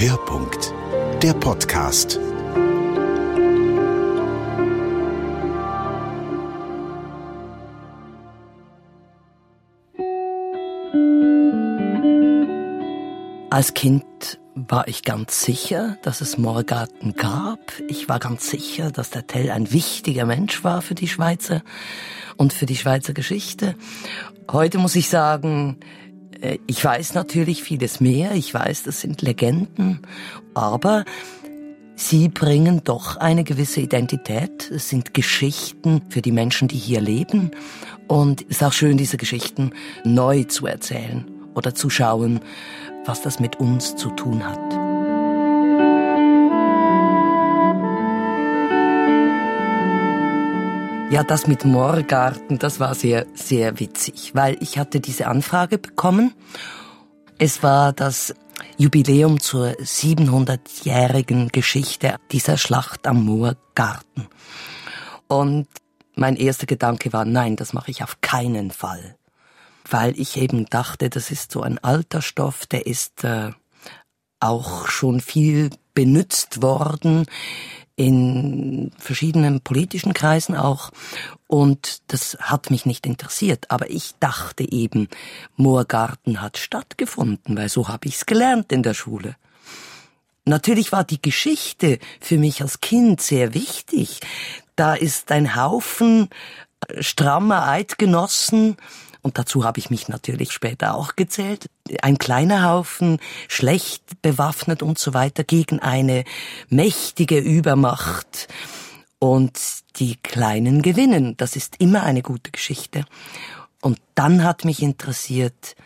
Hörpunkt, der Podcast. Als Kind war ich ganz sicher, dass es Morgarten gab. Ich war ganz sicher, dass der Tell ein wichtiger Mensch war für die Schweizer und für die Schweizer Geschichte. Heute muss ich sagen, ich weiß natürlich vieles mehr. Ich weiß, das sind Legenden, aber sie bringen doch eine gewisse Identität. Es sind Geschichten für die Menschen, die hier leben. Und es ist auch schön, diese Geschichten neu zu erzählen oder zu schauen, was das mit uns zu tun hat. Ja, das mit Moorgarten, das war sehr, sehr witzig, weil ich hatte diese Anfrage bekommen. Es war das Jubiläum zur 700-jährigen Geschichte dieser Schlacht am Moorgarten. Und mein erster Gedanke war, nein, das mache ich auf keinen Fall weil ich eben dachte, das ist so ein alter Stoff, der ist äh, auch schon viel benutzt worden in verschiedenen politischen Kreisen auch. Und das hat mich nicht interessiert. Aber ich dachte eben, Moorgarten hat stattgefunden, weil so habe ich es gelernt in der Schule. Natürlich war die Geschichte für mich als Kind sehr wichtig. Da ist ein Haufen strammer Eidgenossen, und dazu habe ich mich natürlich später auch gezählt, ein kleiner Haufen, schlecht bewaffnet und so weiter, gegen eine mächtige Übermacht. Und die Kleinen gewinnen. Das ist immer eine gute Geschichte. Und dann hat mich interessiert,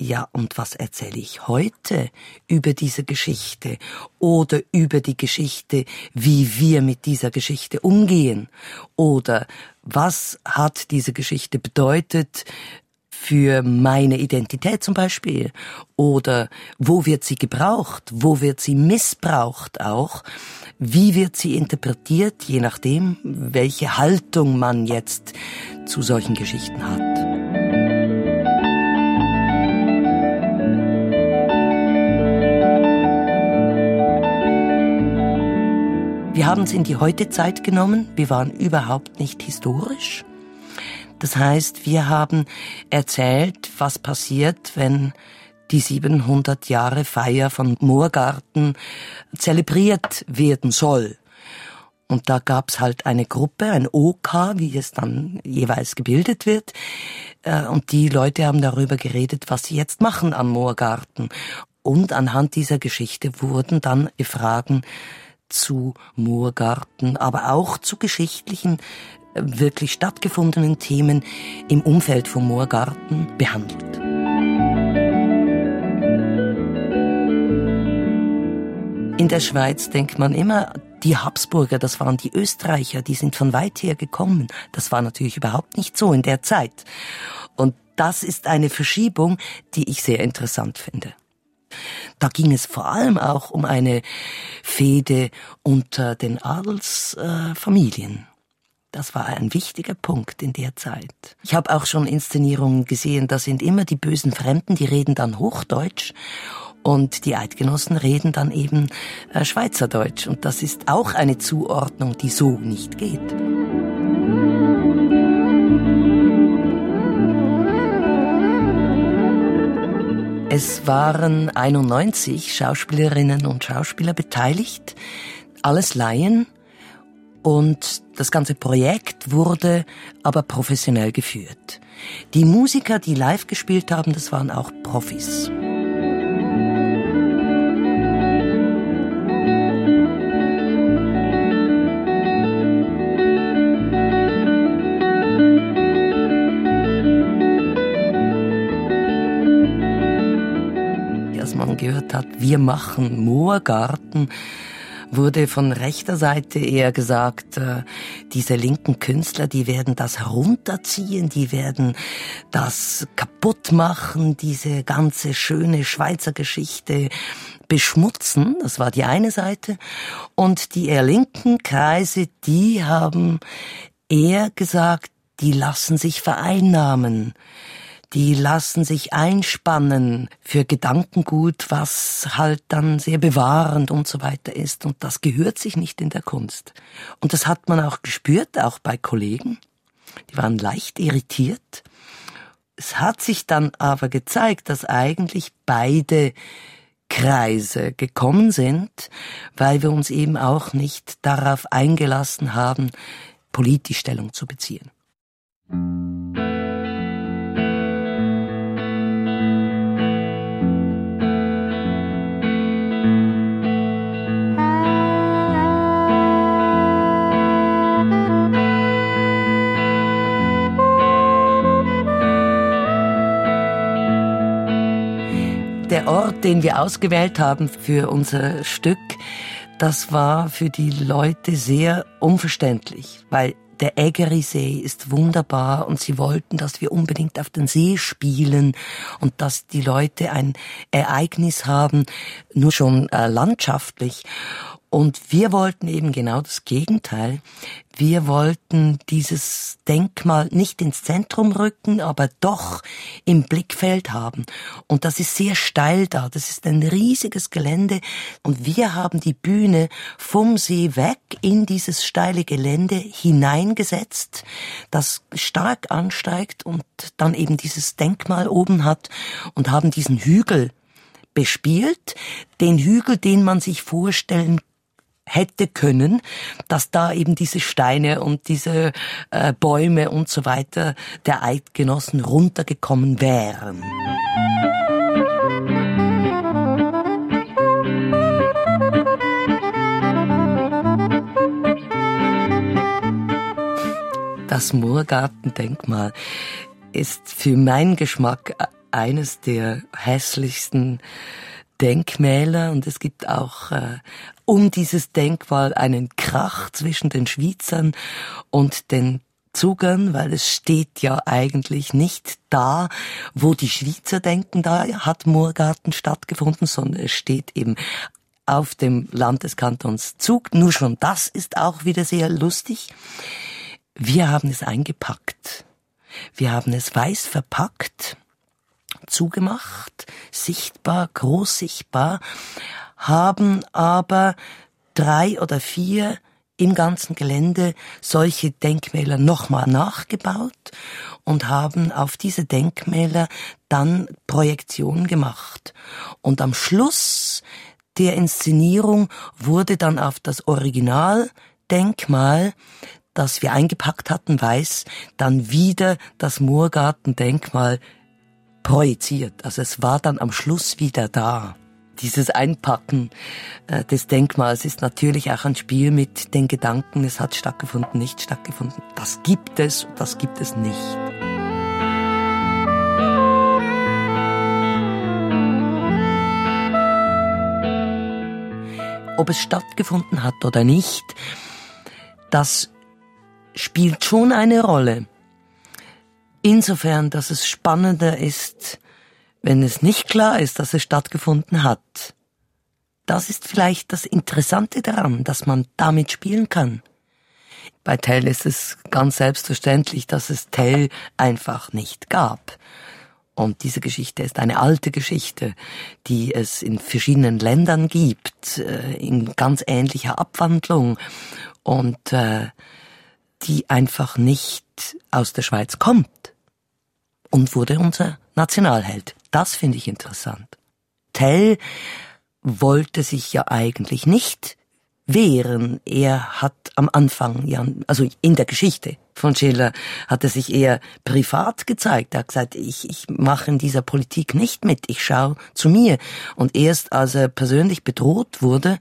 ja, und was erzähle ich heute über diese Geschichte oder über die Geschichte, wie wir mit dieser Geschichte umgehen? Oder was hat diese Geschichte bedeutet für meine Identität zum Beispiel? Oder wo wird sie gebraucht? Wo wird sie missbraucht auch? Wie wird sie interpretiert, je nachdem, welche Haltung man jetzt zu solchen Geschichten hat? Wir haben es in die heute Zeit genommen. Wir waren überhaupt nicht historisch. Das heißt, wir haben erzählt, was passiert, wenn die 700 Jahre Feier von Moorgarten zelebriert werden soll. Und da gab's halt eine Gruppe, ein OK, wie es dann jeweils gebildet wird. Äh, und die Leute haben darüber geredet, was sie jetzt machen am Moorgarten. Und anhand dieser Geschichte wurden dann Fragen zu Moorgarten, aber auch zu geschichtlichen wirklich stattgefundenen Themen im Umfeld vom Moorgarten behandelt. In der Schweiz denkt man immer, die Habsburger, das waren die Österreicher, die sind von weit her gekommen. Das war natürlich überhaupt nicht so in der Zeit. Und das ist eine Verschiebung, die ich sehr interessant finde. Da ging es vor allem auch um eine Fehde unter den Adelsfamilien. Das war ein wichtiger Punkt in der Zeit. Ich habe auch schon Inszenierungen gesehen, da sind immer die bösen Fremden, die reden dann Hochdeutsch und die Eidgenossen reden dann eben äh, Schweizerdeutsch. Und das ist auch eine Zuordnung, die so nicht geht. Es waren 91 Schauspielerinnen und Schauspieler beteiligt, alles Laien, und das ganze Projekt wurde aber professionell geführt. Die Musiker, die live gespielt haben, das waren auch Profis. Als man gehört hat, wir machen Moorgarten, wurde von rechter Seite eher gesagt, äh, diese linken Künstler, die werden das herunterziehen, die werden das kaputt machen, diese ganze schöne Schweizer Geschichte beschmutzen. Das war die eine Seite. Und die eher linken Kreise, die haben eher gesagt, die lassen sich vereinnahmen die lassen sich einspannen für Gedankengut, was halt dann sehr bewahrend und so weiter ist. Und das gehört sich nicht in der Kunst. Und das hat man auch gespürt, auch bei Kollegen. Die waren leicht irritiert. Es hat sich dann aber gezeigt, dass eigentlich beide Kreise gekommen sind, weil wir uns eben auch nicht darauf eingelassen haben, politisch Stellung zu beziehen. Der Ort, den wir ausgewählt haben für unser Stück, das war für die Leute sehr unverständlich, weil der Ägerisee ist wunderbar und sie wollten, dass wir unbedingt auf den See spielen und dass die Leute ein Ereignis haben, nur schon äh, landschaftlich. Und wir wollten eben genau das Gegenteil. Wir wollten dieses Denkmal nicht ins Zentrum rücken, aber doch im Blickfeld haben. Und das ist sehr steil da. Das ist ein riesiges Gelände. Und wir haben die Bühne vom See weg in dieses steile Gelände hineingesetzt, das stark ansteigt und dann eben dieses Denkmal oben hat und haben diesen Hügel bespielt, den Hügel, den man sich vorstellen hätte können, dass da eben diese Steine und diese äh, Bäume und so weiter der Eidgenossen runtergekommen wären. Das Moorgartendenkmal ist für meinen Geschmack eines der hässlichsten Denkmäler und es gibt auch äh, um dieses Denkmal einen Krach zwischen den Schweizern und den Zugern, weil es steht ja eigentlich nicht da, wo die Schweizer denken, da hat Moorgarten stattgefunden, sondern es steht eben auf dem Landeskantons Zug. Nur schon das ist auch wieder sehr lustig. Wir haben es eingepackt. Wir haben es weiß verpackt zugemacht, sichtbar, groß sichtbar, haben aber drei oder vier im ganzen Gelände solche Denkmäler nochmal nachgebaut und haben auf diese Denkmäler dann Projektionen gemacht. Und am Schluss der Inszenierung wurde dann auf das Originaldenkmal, das wir eingepackt hatten, weiß, dann wieder das Moorgartendenkmal projiziert. Also es war dann am Schluss wieder da. Dieses Einpacken äh, des Denkmals ist natürlich auch ein Spiel mit den Gedanken, es hat stattgefunden, nicht stattgefunden. Das gibt es, das gibt es nicht. Ob es stattgefunden hat oder nicht, das spielt schon eine Rolle. Insofern, dass es spannender ist, wenn es nicht klar ist, dass es stattgefunden hat. Das ist vielleicht das Interessante daran, dass man damit spielen kann. Bei Tell ist es ganz selbstverständlich, dass es Tell einfach nicht gab. Und diese Geschichte ist eine alte Geschichte, die es in verschiedenen Ländern gibt, äh, in ganz ähnlicher Abwandlung und äh, die einfach nicht aus der Schweiz kommt und wurde unser Nationalheld. Das finde ich interessant. Tell wollte sich ja eigentlich nicht wehren. Er hat am Anfang, ja, also in der Geschichte von Schiller, hat er sich eher privat gezeigt. Er hat gesagt, ich, ich mache in dieser Politik nicht mit, ich schaue zu mir. Und erst als er persönlich bedroht wurde,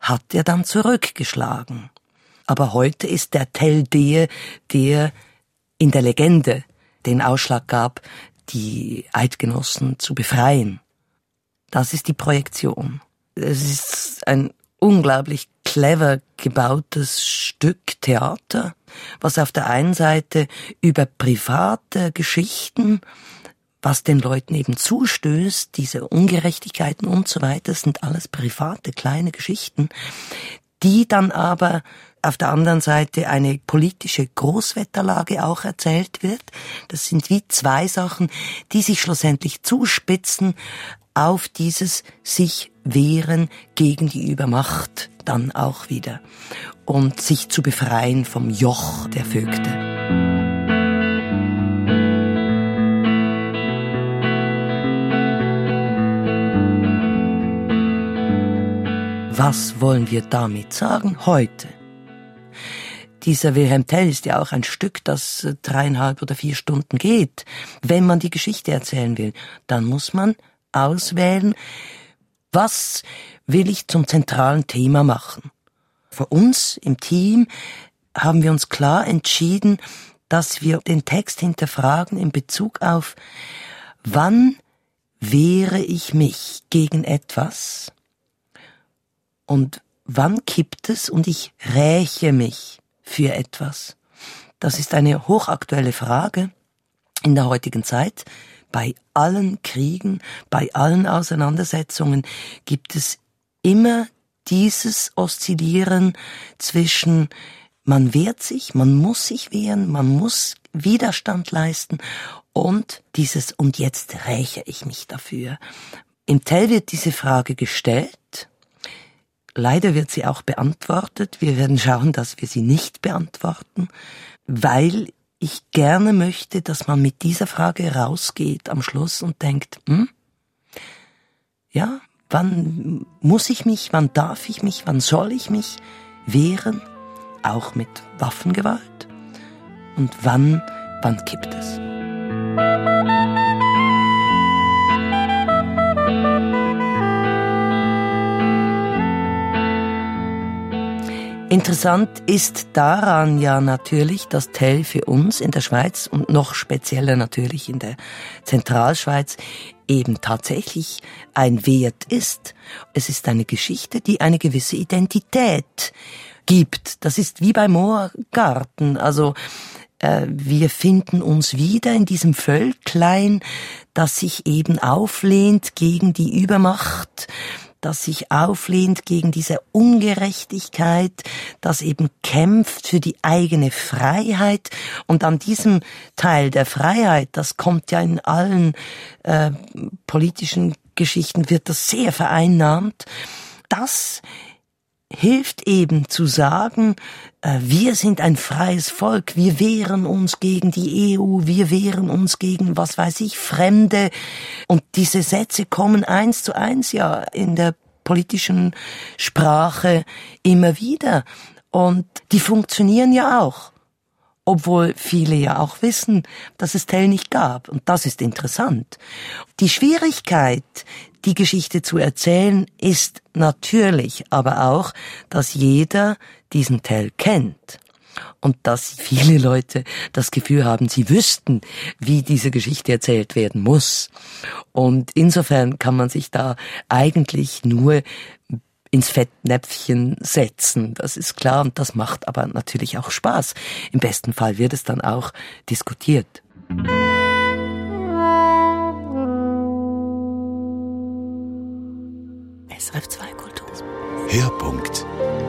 hat er dann zurückgeschlagen. Aber heute ist der Tell der, der in der Legende den Ausschlag gab, die Eidgenossen zu befreien. Das ist die Projektion. Es ist ein unglaublich clever gebautes Stück Theater, was auf der einen Seite über private Geschichten, was den Leuten eben zustößt, diese Ungerechtigkeiten und so weiter, sind alles private kleine Geschichten, die dann aber auf der anderen Seite eine politische Großwetterlage auch erzählt wird. Das sind wie zwei Sachen, die sich schlussendlich zuspitzen auf dieses sich wehren gegen die Übermacht dann auch wieder und sich zu befreien vom Joch der Vögte. Was wollen wir damit sagen heute? Dieser Wilhelm Tell ist ja auch ein Stück, das dreieinhalb oder vier Stunden geht. Wenn man die Geschichte erzählen will, dann muss man auswählen, was will ich zum zentralen Thema machen. Für uns im Team haben wir uns klar entschieden, dass wir den Text hinterfragen in Bezug auf, wann wehre ich mich gegen etwas und wann kippt es und ich räche mich für etwas? Das ist eine hochaktuelle Frage in der heutigen Zeit. Bei allen Kriegen, bei allen Auseinandersetzungen gibt es immer dieses Oszillieren zwischen man wehrt sich, man muss sich wehren, man muss Widerstand leisten und dieses und jetzt räche ich mich dafür. Im Tell wird diese Frage gestellt Leider wird sie auch beantwortet. Wir werden schauen, dass wir sie nicht beantworten, weil ich gerne möchte, dass man mit dieser Frage rausgeht am Schluss und denkt, hm, ja, wann muss ich mich, wann darf ich mich, wann soll ich mich wehren, auch mit Waffengewalt? Und wann, wann kippt es? Interessant ist daran ja natürlich, dass Tell für uns in der Schweiz und noch spezieller natürlich in der Zentralschweiz eben tatsächlich ein Wert ist. Es ist eine Geschichte, die eine gewisse Identität gibt. Das ist wie bei Moorgarten. Also äh, wir finden uns wieder in diesem Völklein, das sich eben auflehnt gegen die Übermacht das sich auflehnt gegen diese Ungerechtigkeit, das eben kämpft für die eigene Freiheit. Und an diesem Teil der Freiheit, das kommt ja in allen äh, politischen Geschichten, wird das sehr vereinnahmt. Das hilft eben zu sagen, äh, wir sind ein freies Volk, wir wehren uns gegen die EU, wir wehren uns gegen, was weiß ich, Fremde. Und diese Sätze kommen eins zu eins ja in der politischen Sprache immer wieder. Und die funktionieren ja auch. Obwohl viele ja auch wissen, dass es Tell nicht gab. Und das ist interessant. Die Schwierigkeit, die Geschichte zu erzählen, ist natürlich aber auch, dass jeder diesen Tell kennt und dass viele Leute das Gefühl haben, sie wüssten, wie diese Geschichte erzählt werden muss. Und insofern kann man sich da eigentlich nur ins Fettnäpfchen setzen. Das ist klar und das macht aber natürlich auch Spaß. Im besten Fall wird es dann auch diskutiert.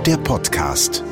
Der Podcast.